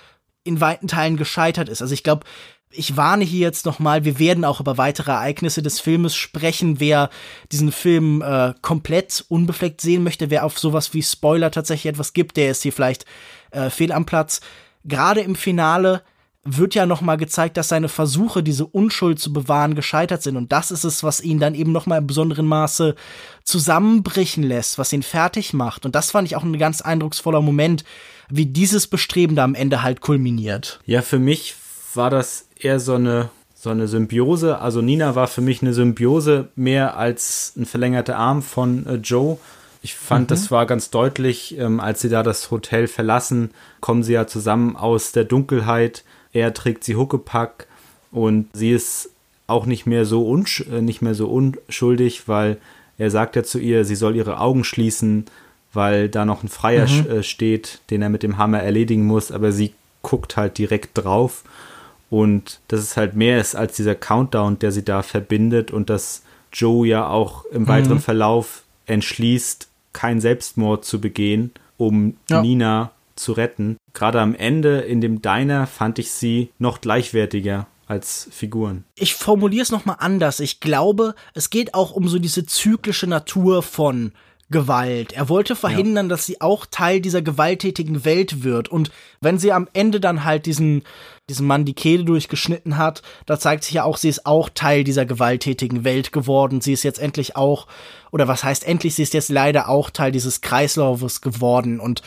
in weiten Teilen gescheitert ist. Also ich glaube, ich warne hier jetzt noch mal, wir werden auch über weitere Ereignisse des Filmes sprechen. Wer diesen Film äh, komplett unbefleckt sehen möchte, wer auf sowas wie Spoiler tatsächlich etwas gibt, der ist hier vielleicht äh, fehl am Platz. Gerade im Finale wird ja noch mal gezeigt, dass seine Versuche, diese Unschuld zu bewahren, gescheitert sind. Und das ist es, was ihn dann eben noch mal im besonderen Maße zusammenbrechen lässt, was ihn fertig macht. Und das fand ich auch ein ganz eindrucksvoller Moment, wie dieses Bestreben da am Ende halt kulminiert. Ja, für mich war das eher so eine so eine Symbiose. Also Nina war für mich eine Symbiose mehr als ein verlängerter Arm von äh, Joe. Ich fand, mhm. das war ganz deutlich, ähm, als sie da das Hotel verlassen, kommen sie ja zusammen aus der Dunkelheit er trägt sie Huckepack und sie ist auch nicht mehr so unsch äh, nicht mehr so unschuldig, weil er sagt ja zu ihr, sie soll ihre Augen schließen, weil da noch ein Freier mhm. Äh, steht, den er mit dem Hammer erledigen muss, aber sie guckt halt direkt drauf und dass es halt mehr ist als dieser Countdown, der sie da verbindet und dass Joe ja auch im weiteren mhm. Verlauf entschließt, keinen Selbstmord zu begehen, um ja. Nina zu retten. Gerade am Ende in dem Diner fand ich sie noch gleichwertiger als Figuren. Ich formuliere es nochmal anders. Ich glaube, es geht auch um so diese zyklische Natur von Gewalt. Er wollte verhindern, ja. dass sie auch Teil dieser gewalttätigen Welt wird. Und wenn sie am Ende dann halt diesen, diesen Mann die Kehle durchgeschnitten hat, da zeigt sich ja auch, sie ist auch Teil dieser gewalttätigen Welt geworden. Sie ist jetzt endlich auch, oder was heißt endlich, sie ist jetzt leider auch Teil dieses Kreislaufes geworden. Und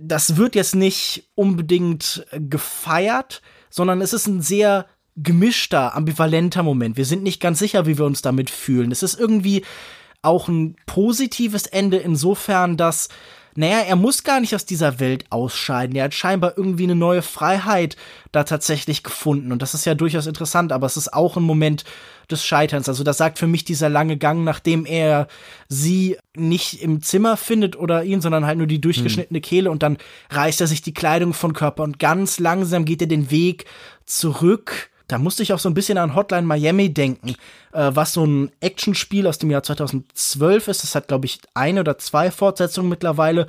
das wird jetzt nicht unbedingt gefeiert, sondern es ist ein sehr gemischter, ambivalenter Moment. Wir sind nicht ganz sicher, wie wir uns damit fühlen. Es ist irgendwie auch ein positives Ende insofern, dass naja, er muss gar nicht aus dieser Welt ausscheiden. Er hat scheinbar irgendwie eine neue Freiheit da tatsächlich gefunden. Und das ist ja durchaus interessant, aber es ist auch ein Moment des Scheiterns. Also das sagt für mich dieser lange Gang, nachdem er sie nicht im Zimmer findet oder ihn, sondern halt nur die durchgeschnittene Kehle und dann reißt er sich die Kleidung von Körper und ganz langsam geht er den Weg zurück da musste ich auch so ein bisschen an Hotline Miami denken, äh, was so ein Actionspiel aus dem Jahr 2012 ist. Das hat, glaube ich, eine oder zwei Fortsetzungen mittlerweile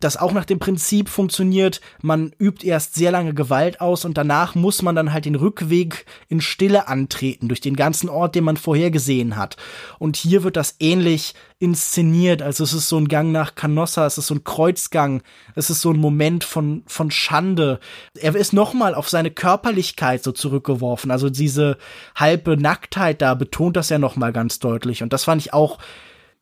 das auch nach dem Prinzip funktioniert, man übt erst sehr lange Gewalt aus und danach muss man dann halt den Rückweg in Stille antreten, durch den ganzen Ort, den man vorher gesehen hat. Und hier wird das ähnlich inszeniert, also es ist so ein Gang nach Canossa, es ist so ein Kreuzgang, es ist so ein Moment von, von Schande. Er ist nochmal auf seine Körperlichkeit so zurückgeworfen, also diese halbe Nacktheit da betont das ja nochmal ganz deutlich und das fand ich auch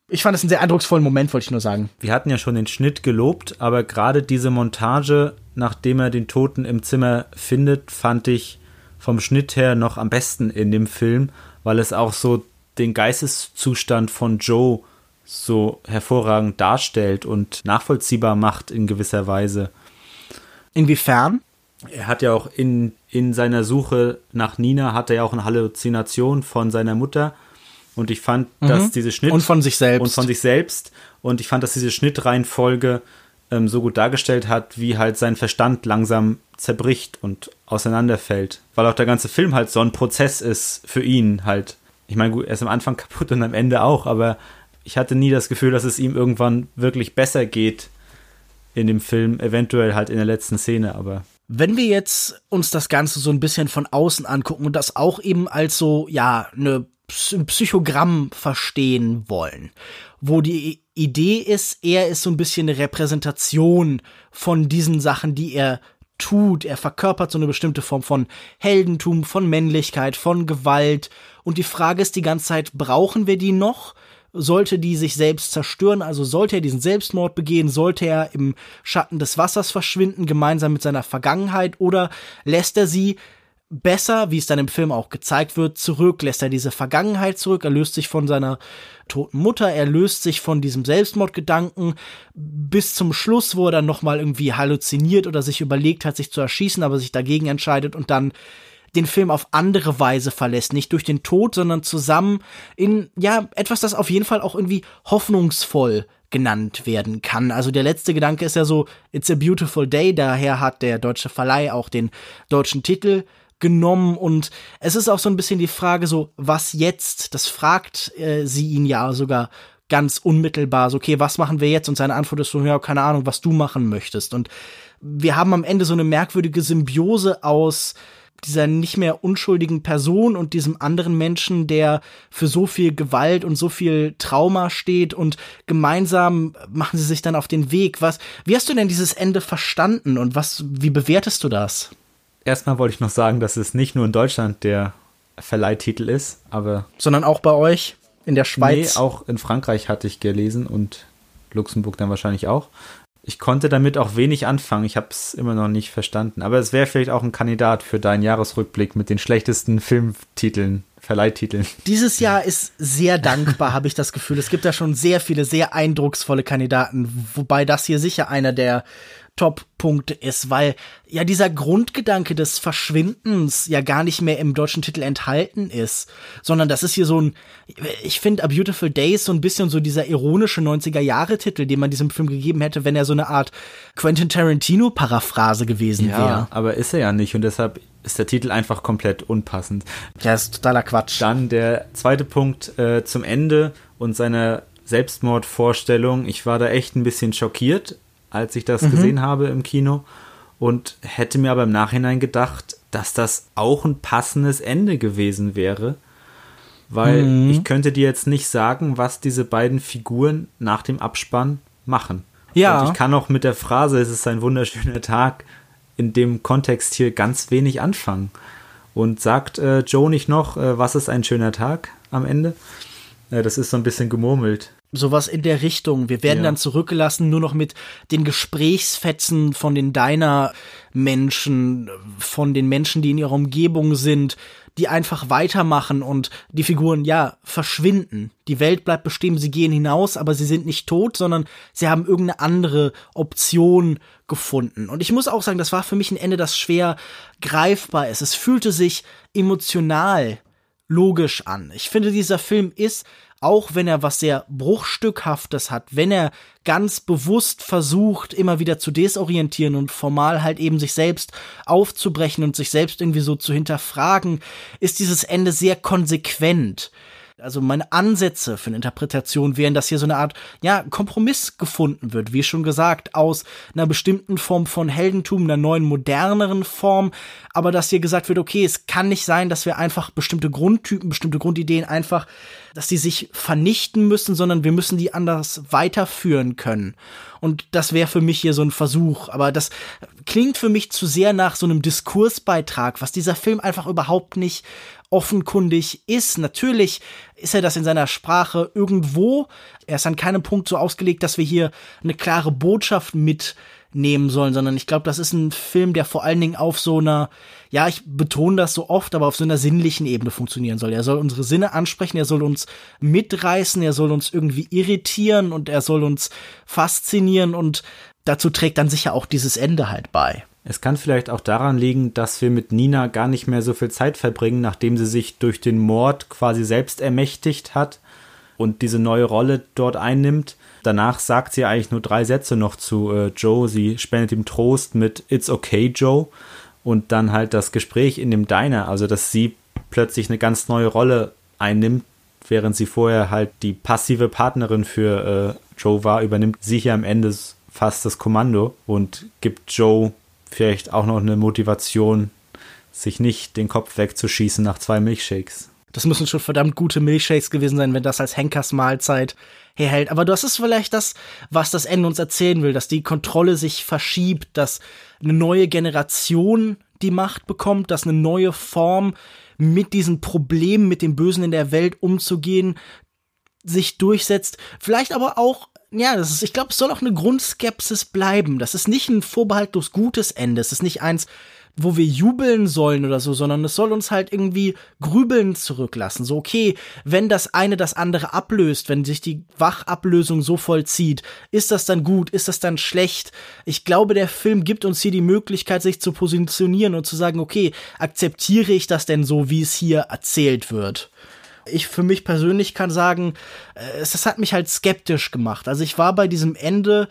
ich fand es einen sehr eindrucksvollen Moment, wollte ich nur sagen. Wir hatten ja schon den Schnitt gelobt, aber gerade diese Montage, nachdem er den Toten im Zimmer findet, fand ich vom Schnitt her noch am besten in dem Film, weil es auch so den Geisteszustand von Joe so hervorragend darstellt und nachvollziehbar macht in gewisser Weise. Inwiefern? Er hat ja auch in, in seiner Suche nach Nina, hat er ja auch eine Halluzination von seiner Mutter und ich fand, mhm. dass diese Schnitt und von sich selbst und von sich selbst und ich fand, dass diese Schnittreihenfolge ähm, so gut dargestellt hat, wie halt sein Verstand langsam zerbricht und auseinanderfällt, weil auch der ganze Film halt so ein Prozess ist für ihn halt. Ich meine, gut, er ist am Anfang kaputt und am Ende auch, aber ich hatte nie das Gefühl, dass es ihm irgendwann wirklich besser geht in dem Film, eventuell halt in der letzten Szene, aber wenn wir jetzt uns das Ganze so ein bisschen von außen angucken und das auch eben als so, ja, eine Psychogramm verstehen wollen, wo die Idee ist, er ist so ein bisschen eine Repräsentation von diesen Sachen, die er tut. Er verkörpert so eine bestimmte Form von Heldentum, von Männlichkeit, von Gewalt. Und die Frage ist die ganze Zeit, brauchen wir die noch? sollte die sich selbst zerstören, also sollte er diesen Selbstmord begehen, sollte er im Schatten des Wassers verschwinden, gemeinsam mit seiner Vergangenheit, oder lässt er sie besser, wie es dann im Film auch gezeigt wird, zurück, lässt er diese Vergangenheit zurück, er löst sich von seiner toten Mutter, er löst sich von diesem Selbstmordgedanken bis zum Schluss, wo er dann nochmal irgendwie halluziniert oder sich überlegt hat, sich zu erschießen, aber sich dagegen entscheidet und dann den Film auf andere Weise verlässt, nicht durch den Tod, sondern zusammen in, ja, etwas, das auf jeden Fall auch irgendwie hoffnungsvoll genannt werden kann. Also der letzte Gedanke ist ja so, It's a Beautiful Day, daher hat der deutsche Verleih auch den deutschen Titel genommen und es ist auch so ein bisschen die Frage so, was jetzt? Das fragt äh, sie ihn ja sogar ganz unmittelbar, so, okay, was machen wir jetzt? Und seine Antwort ist so, ja, keine Ahnung, was du machen möchtest. Und wir haben am Ende so eine merkwürdige Symbiose aus dieser nicht mehr unschuldigen Person und diesem anderen Menschen, der für so viel Gewalt und so viel Trauma steht und gemeinsam machen sie sich dann auf den Weg. Was, wie hast du denn dieses Ende verstanden und was, wie bewertest du das? Erstmal wollte ich noch sagen, dass es nicht nur in Deutschland der Verleihtitel ist, aber. Sondern auch bei euch in der Schweiz? Nee, auch in Frankreich hatte ich gelesen und Luxemburg dann wahrscheinlich auch. Ich konnte damit auch wenig anfangen. Ich habe es immer noch nicht verstanden. Aber es wäre vielleicht auch ein Kandidat für deinen Jahresrückblick mit den schlechtesten Filmtiteln, Verleihtiteln. Dieses Jahr ist sehr dankbar, habe ich das Gefühl. Es gibt da schon sehr viele, sehr eindrucksvolle Kandidaten, wobei das hier sicher einer der Top-Punkt ist, weil ja dieser Grundgedanke des Verschwindens ja gar nicht mehr im deutschen Titel enthalten ist, sondern das ist hier so ein, ich finde A Beautiful Day ist so ein bisschen so dieser ironische 90er-Jahre-Titel, den man diesem Film gegeben hätte, wenn er so eine Art Quentin Tarantino-Paraphrase gewesen ja, wäre. aber ist er ja nicht und deshalb ist der Titel einfach komplett unpassend. Ja, ist totaler Quatsch. Dann der zweite Punkt äh, zum Ende und seine Selbstmordvorstellung. Ich war da echt ein bisschen schockiert, als ich das mhm. gesehen habe im Kino und hätte mir aber im Nachhinein gedacht, dass das auch ein passendes Ende gewesen wäre, weil mhm. ich könnte dir jetzt nicht sagen, was diese beiden Figuren nach dem Abspann machen. Ja. Und ich kann auch mit der Phrase, es ist ein wunderschöner Tag, in dem Kontext hier ganz wenig anfangen. Und sagt äh, Joe nicht noch, äh, was ist ein schöner Tag am Ende? Äh, das ist so ein bisschen gemurmelt. Sowas in der Richtung. Wir werden ja. dann zurückgelassen nur noch mit den Gesprächsfetzen von den Diner-Menschen, von den Menschen, die in ihrer Umgebung sind, die einfach weitermachen und die Figuren, ja, verschwinden. Die Welt bleibt bestehen, sie gehen hinaus, aber sie sind nicht tot, sondern sie haben irgendeine andere Option gefunden. Und ich muss auch sagen, das war für mich ein Ende, das schwer greifbar ist. Es fühlte sich emotional logisch an. Ich finde, dieser Film ist auch wenn er was sehr Bruchstückhaftes hat, wenn er ganz bewusst versucht, immer wieder zu desorientieren und formal halt eben sich selbst aufzubrechen und sich selbst irgendwie so zu hinterfragen, ist dieses Ende sehr konsequent. Also meine Ansätze für eine Interpretation wären, dass hier so eine Art, ja, Kompromiss gefunden wird, wie schon gesagt, aus einer bestimmten Form von Heldentum, einer neuen, moderneren Form, aber dass hier gesagt wird, okay, es kann nicht sein, dass wir einfach bestimmte Grundtypen, bestimmte Grundideen einfach, dass die sich vernichten müssen, sondern wir müssen die anders weiterführen können. Und das wäre für mich hier so ein Versuch. Aber das klingt für mich zu sehr nach so einem Diskursbeitrag, was dieser Film einfach überhaupt nicht offenkundig ist. Natürlich ist er das in seiner Sprache irgendwo. Er ist an keinem Punkt so ausgelegt, dass wir hier eine klare Botschaft mitnehmen sollen, sondern ich glaube, das ist ein Film, der vor allen Dingen auf so einer, ja, ich betone das so oft, aber auf so einer sinnlichen Ebene funktionieren soll. Er soll unsere Sinne ansprechen, er soll uns mitreißen, er soll uns irgendwie irritieren und er soll uns faszinieren und dazu trägt dann sicher auch dieses Ende halt bei. Es kann vielleicht auch daran liegen, dass wir mit Nina gar nicht mehr so viel Zeit verbringen, nachdem sie sich durch den Mord quasi selbst ermächtigt hat und diese neue Rolle dort einnimmt. Danach sagt sie eigentlich nur drei Sätze noch zu äh, Joe. Sie spendet ihm Trost mit It's okay, Joe. Und dann halt das Gespräch in dem Diner, also dass sie plötzlich eine ganz neue Rolle einnimmt, während sie vorher halt die passive Partnerin für äh, Joe war, übernimmt sie hier am Ende fast das Kommando und gibt Joe vielleicht auch noch eine Motivation, sich nicht den Kopf wegzuschießen nach zwei Milchshakes. Das müssen schon verdammt gute Milchshakes gewesen sein, wenn das als Henkers Mahlzeit herhält. Aber das ist vielleicht das, was das Ende uns erzählen will, dass die Kontrolle sich verschiebt, dass eine neue Generation die Macht bekommt, dass eine neue Form mit diesen Problemen, mit dem Bösen in der Welt umzugehen, sich durchsetzt. Vielleicht aber auch, ja, das ist, ich glaube, es soll auch eine Grundskepsis bleiben. Das ist nicht ein vorbehaltlos gutes Ende. Es ist nicht eins, wo wir jubeln sollen oder so, sondern es soll uns halt irgendwie grübeln zurücklassen. So, okay, wenn das eine das andere ablöst, wenn sich die Wachablösung so vollzieht, ist das dann gut, ist das dann schlecht? Ich glaube, der Film gibt uns hier die Möglichkeit, sich zu positionieren und zu sagen, okay, akzeptiere ich das denn so, wie es hier erzählt wird? Ich für mich persönlich kann sagen, äh, es, das hat mich halt skeptisch gemacht. Also ich war bei diesem Ende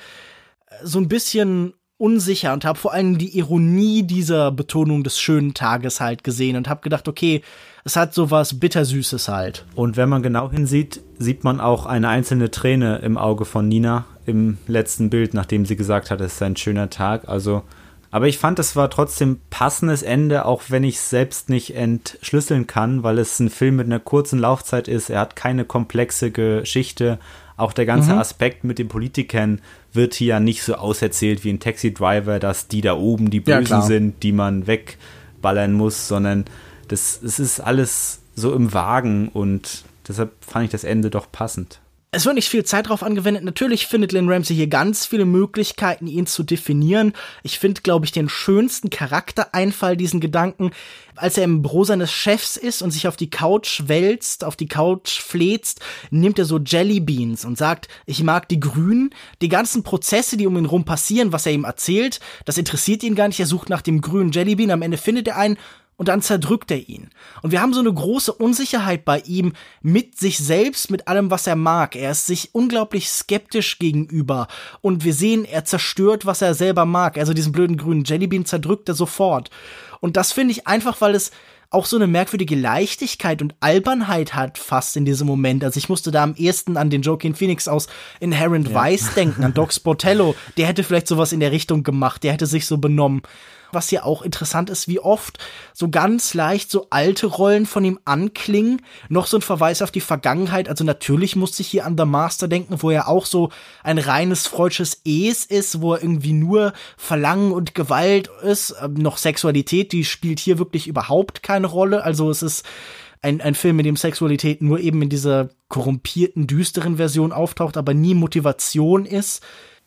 so ein bisschen unsicher und habe vor allem die Ironie dieser Betonung des schönen Tages halt gesehen und habe gedacht, okay, es hat sowas bittersüßes halt. Und wenn man genau hinsieht, sieht man auch eine einzelne Träne im Auge von Nina im letzten Bild, nachdem sie gesagt hat, es ist ein schöner Tag. Also, aber ich fand, es war trotzdem passendes Ende, auch wenn ich es selbst nicht entschlüsseln kann, weil es ein Film mit einer kurzen Laufzeit ist. Er hat keine komplexe Geschichte. Auch der ganze mhm. Aspekt mit den Politikern wird hier ja nicht so auserzählt wie ein Taxi Driver, dass die da oben die Bösen ja, sind, die man wegballern muss, sondern das, das ist alles so im Wagen und deshalb fand ich das Ende doch passend es wird nicht viel Zeit drauf angewendet. Natürlich findet Lynn Ramsey hier ganz viele Möglichkeiten, ihn zu definieren. Ich finde, glaube ich, den schönsten Charaktereinfall, diesen Gedanken, als er im Büro seines Chefs ist und sich auf die Couch wälzt, auf die Couch fläzt, nimmt er so Jellybeans und sagt, ich mag die Grünen. Die ganzen Prozesse, die um ihn rum passieren, was er ihm erzählt, das interessiert ihn gar nicht. Er sucht nach dem grünen Jellybean. Am Ende findet er einen und dann zerdrückt er ihn. Und wir haben so eine große Unsicherheit bei ihm mit sich selbst, mit allem, was er mag. Er ist sich unglaublich skeptisch gegenüber und wir sehen, er zerstört, was er selber mag. Also diesen blöden grünen Jellybean zerdrückt er sofort. Und das finde ich einfach, weil es auch so eine merkwürdige Leichtigkeit und Albernheit hat fast in diesem Moment. Also ich musste da am ehesten an den Joaquin Phoenix aus Inherent ja. Vice denken, an Doc Sportello. Der hätte vielleicht sowas in der Richtung gemacht, der hätte sich so benommen. Was hier auch interessant ist, wie oft so ganz leicht so alte Rollen von ihm anklingen. Noch so ein Verweis auf die Vergangenheit. Also natürlich musste ich hier an The Master denken, wo er auch so ein reines freudsches Es ist, wo er irgendwie nur Verlangen und Gewalt ist. Ähm, noch Sexualität, die spielt hier wirklich überhaupt keine Rolle. Also es ist ein, ein Film, in dem Sexualität nur eben in dieser korrumpierten, düsteren Version auftaucht, aber nie Motivation ist.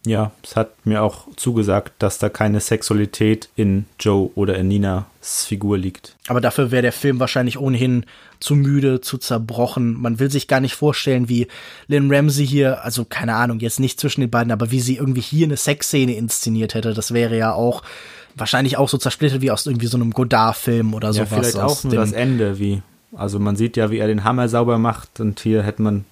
Ja, es hat mir auch zugesagt, dass da keine Sexualität in Joe oder in Ninas Figur liegt. Aber dafür wäre der Film wahrscheinlich ohnehin zu müde, zu zerbrochen. Man will sich gar nicht vorstellen, wie Lynn Ramsey hier, also keine Ahnung, jetzt nicht zwischen den beiden, aber wie sie irgendwie hier eine Sexszene inszeniert hätte. Das wäre ja auch wahrscheinlich auch so zersplittert wie aus irgendwie so einem Godard-Film oder ja, sowas. Vielleicht auch nur das Ende, wie. Also man sieht ja, wie er den Hammer sauber macht und hier hätte man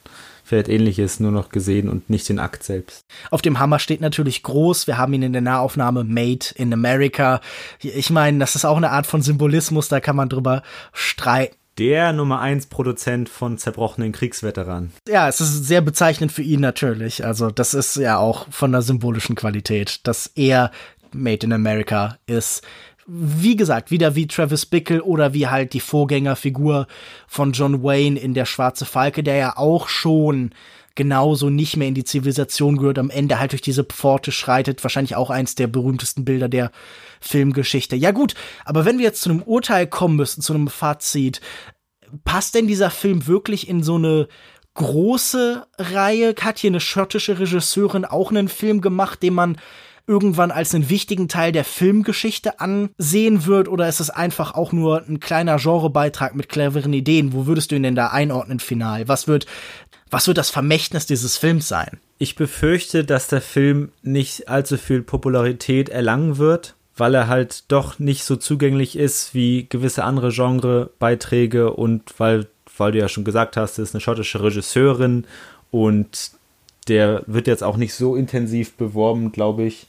vielleicht ähnliches nur noch gesehen und nicht den Akt selbst. Auf dem Hammer steht natürlich groß, wir haben ihn in der Nahaufnahme Made in America. Ich meine, das ist auch eine Art von Symbolismus, da kann man drüber streiten. Der Nummer 1 Produzent von zerbrochenen Kriegsveteranen. Ja, es ist sehr bezeichnend für ihn natürlich. Also, das ist ja auch von der symbolischen Qualität, dass er Made in America ist wie gesagt, wieder wie Travis Bickle oder wie halt die Vorgängerfigur von John Wayne in Der Schwarze Falke, der ja auch schon genauso nicht mehr in die Zivilisation gehört, am Ende halt durch diese Pforte schreitet, wahrscheinlich auch eins der berühmtesten Bilder der Filmgeschichte. Ja gut, aber wenn wir jetzt zu einem Urteil kommen müssen, zu einem Fazit, passt denn dieser Film wirklich in so eine große Reihe? Hat hier eine schottische Regisseurin auch einen Film gemacht, den man irgendwann als einen wichtigen Teil der Filmgeschichte ansehen wird oder ist es einfach auch nur ein kleiner Genrebeitrag mit cleveren Ideen? Wo würdest du ihn denn da einordnen final? Was wird was wird das Vermächtnis dieses Films sein? Ich befürchte, dass der Film nicht allzu viel Popularität erlangen wird, weil er halt doch nicht so zugänglich ist wie gewisse andere Genrebeiträge und weil, weil du ja schon gesagt hast, es ist eine schottische Regisseurin und der wird jetzt auch nicht so intensiv beworben, glaube ich.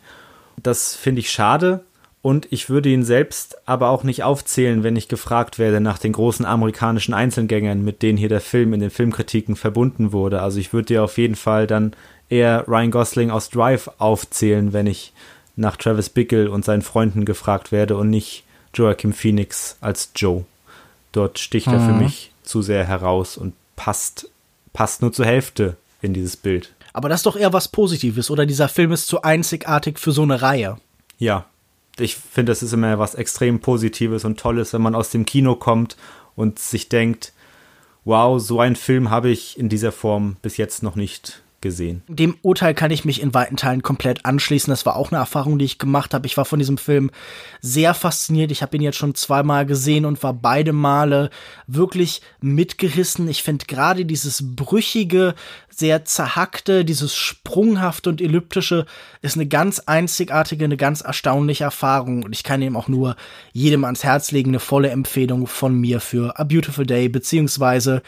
Das finde ich schade. Und ich würde ihn selbst aber auch nicht aufzählen, wenn ich gefragt werde nach den großen amerikanischen Einzelgängern, mit denen hier der Film in den Filmkritiken verbunden wurde. Also ich würde dir auf jeden Fall dann eher Ryan Gosling aus Drive aufzählen, wenn ich nach Travis Bickle und seinen Freunden gefragt werde und nicht Joachim Phoenix als Joe. Dort sticht mhm. er für mhm. mich zu sehr heraus und passt, passt nur zur Hälfte in dieses Bild. Aber das ist doch eher was Positives, oder dieser Film ist zu einzigartig für so eine Reihe. Ja, ich finde, das ist immer was extrem Positives und Tolles, wenn man aus dem Kino kommt und sich denkt, wow, so einen Film habe ich in dieser Form bis jetzt noch nicht gesehen. Dem Urteil kann ich mich in weiten Teilen komplett anschließen. Das war auch eine Erfahrung, die ich gemacht habe. Ich war von diesem Film sehr fasziniert. Ich habe ihn jetzt schon zweimal gesehen und war beide Male wirklich mitgerissen. Ich finde gerade dieses brüchige, sehr zerhackte, dieses sprunghafte und elliptische ist eine ganz einzigartige, eine ganz erstaunliche Erfahrung. Und ich kann ihm auch nur jedem ans Herz legen, eine volle Empfehlung von mir für A Beautiful Day, beziehungsweise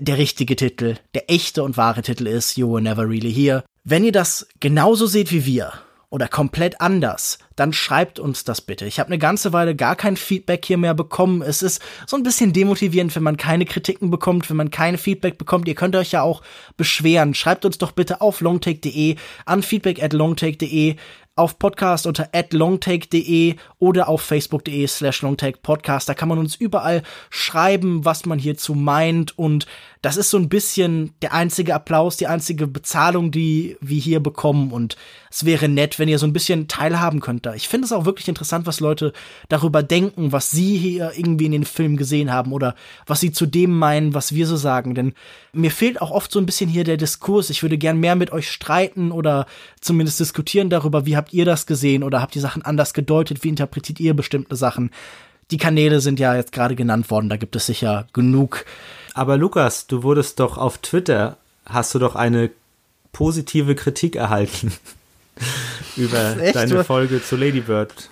der richtige Titel, der echte und wahre Titel ist You Were Never Really Here. Wenn ihr das genauso seht wie wir oder komplett anders, dann schreibt uns das bitte. Ich habe eine ganze Weile gar kein Feedback hier mehr bekommen. Es ist so ein bisschen demotivierend, wenn man keine Kritiken bekommt, wenn man kein Feedback bekommt. Ihr könnt euch ja auch beschweren. Schreibt uns doch bitte auf longtake.de an feedback at longtake.de auf Podcast unter longtake.de oder auf facebook.de slash longtakepodcast. Da kann man uns überall schreiben, was man hierzu meint und das ist so ein bisschen der einzige Applaus, die einzige Bezahlung, die wir hier bekommen und es wäre nett, wenn ihr so ein bisschen teilhaben könnt da. Ich finde es auch wirklich interessant, was Leute darüber denken, was sie hier irgendwie in den Film gesehen haben oder was sie zu dem meinen, was wir so sagen, denn mir fehlt auch oft so ein bisschen hier der Diskurs. Ich würde gern mehr mit euch streiten oder zumindest diskutieren darüber, wie habt ihr das gesehen oder habt ihr Sachen anders gedeutet, wie interpretiert ihr bestimmte Sachen. Die Kanäle sind ja jetzt gerade genannt worden, da gibt es sicher genug. Aber Lukas, du wurdest doch auf Twitter, hast du doch eine positive Kritik erhalten über Echt? deine Folge zu Ladybird.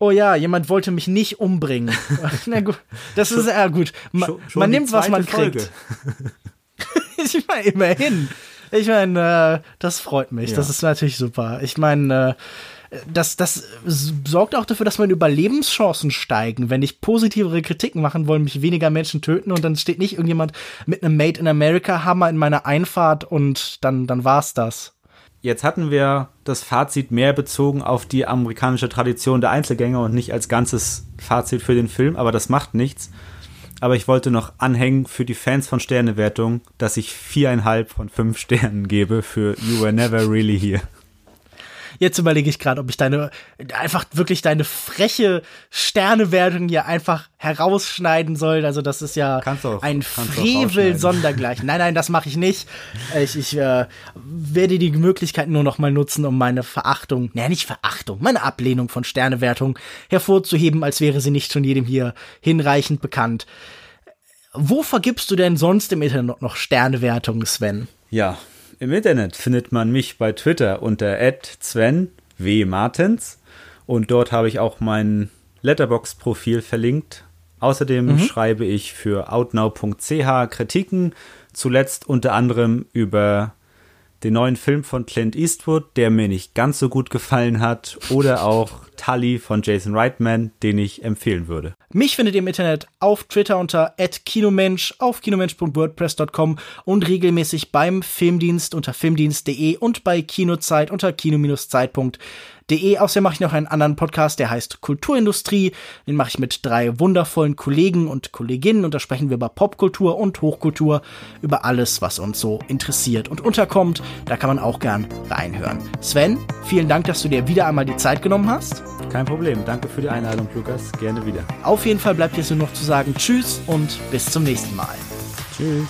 Oh ja, jemand wollte mich nicht umbringen. Na gut, das ist ja gut. Ma, schon, schon man nimmt, was man kriegt. ich meine, immerhin. Ich meine, äh, das freut mich. Ja. Das ist natürlich super. Ich meine, äh, das, das sorgt auch dafür, dass meine Überlebenschancen steigen. Wenn ich positivere Kritiken machen wollen, mich weniger Menschen töten und dann steht nicht irgendjemand mit einem Made in America Hammer in meiner Einfahrt und dann, dann war's das. Jetzt hatten wir das Fazit mehr bezogen auf die amerikanische Tradition der Einzelgänger und nicht als ganzes Fazit für den Film, aber das macht nichts. Aber ich wollte noch anhängen für die Fans von Sternewertung, dass ich viereinhalb von fünf Sternen gebe für You Were Never Really Here. Jetzt überlege ich gerade, ob ich deine, einfach wirklich deine freche Sternewertung hier einfach herausschneiden soll. Also das ist ja auch, ein Frevel sondergleichen. Nein, nein, das mache ich nicht. Ich, ich äh, werde die Möglichkeit nur noch mal nutzen, um meine Verachtung, naja, nicht Verachtung, meine Ablehnung von Sternewertung hervorzuheben, als wäre sie nicht schon jedem hier hinreichend bekannt. Wo vergibst du denn sonst im Internet noch Sternewertungen, Sven? Ja, im Internet findet man mich bei Twitter unter. Martens und dort habe ich auch mein Letterbox-Profil verlinkt. Außerdem mhm. schreibe ich für outnow.ch Kritiken, zuletzt unter anderem über den neuen Film von Clint Eastwood, der mir nicht ganz so gut gefallen hat, oder auch Tully von Jason Reitman, den ich empfehlen würde. Mich findet ihr im Internet auf Twitter unter @kinomensch, auf kinomensch.wordpress.com und regelmäßig beim Filmdienst unter filmdienst.de und bei Kinozeit unter kino-zeit.de De. Außerdem mache ich noch einen anderen Podcast, der heißt Kulturindustrie. Den mache ich mit drei wundervollen Kollegen und Kolleginnen und da sprechen wir über Popkultur und Hochkultur, über alles, was uns so interessiert und unterkommt. Da kann man auch gern reinhören. Sven, vielen Dank, dass du dir wieder einmal die Zeit genommen hast. Kein Problem. Danke für die Einladung, Lukas. Gerne wieder. Auf jeden Fall bleibt jetzt nur noch zu sagen Tschüss und bis zum nächsten Mal. Tschüss.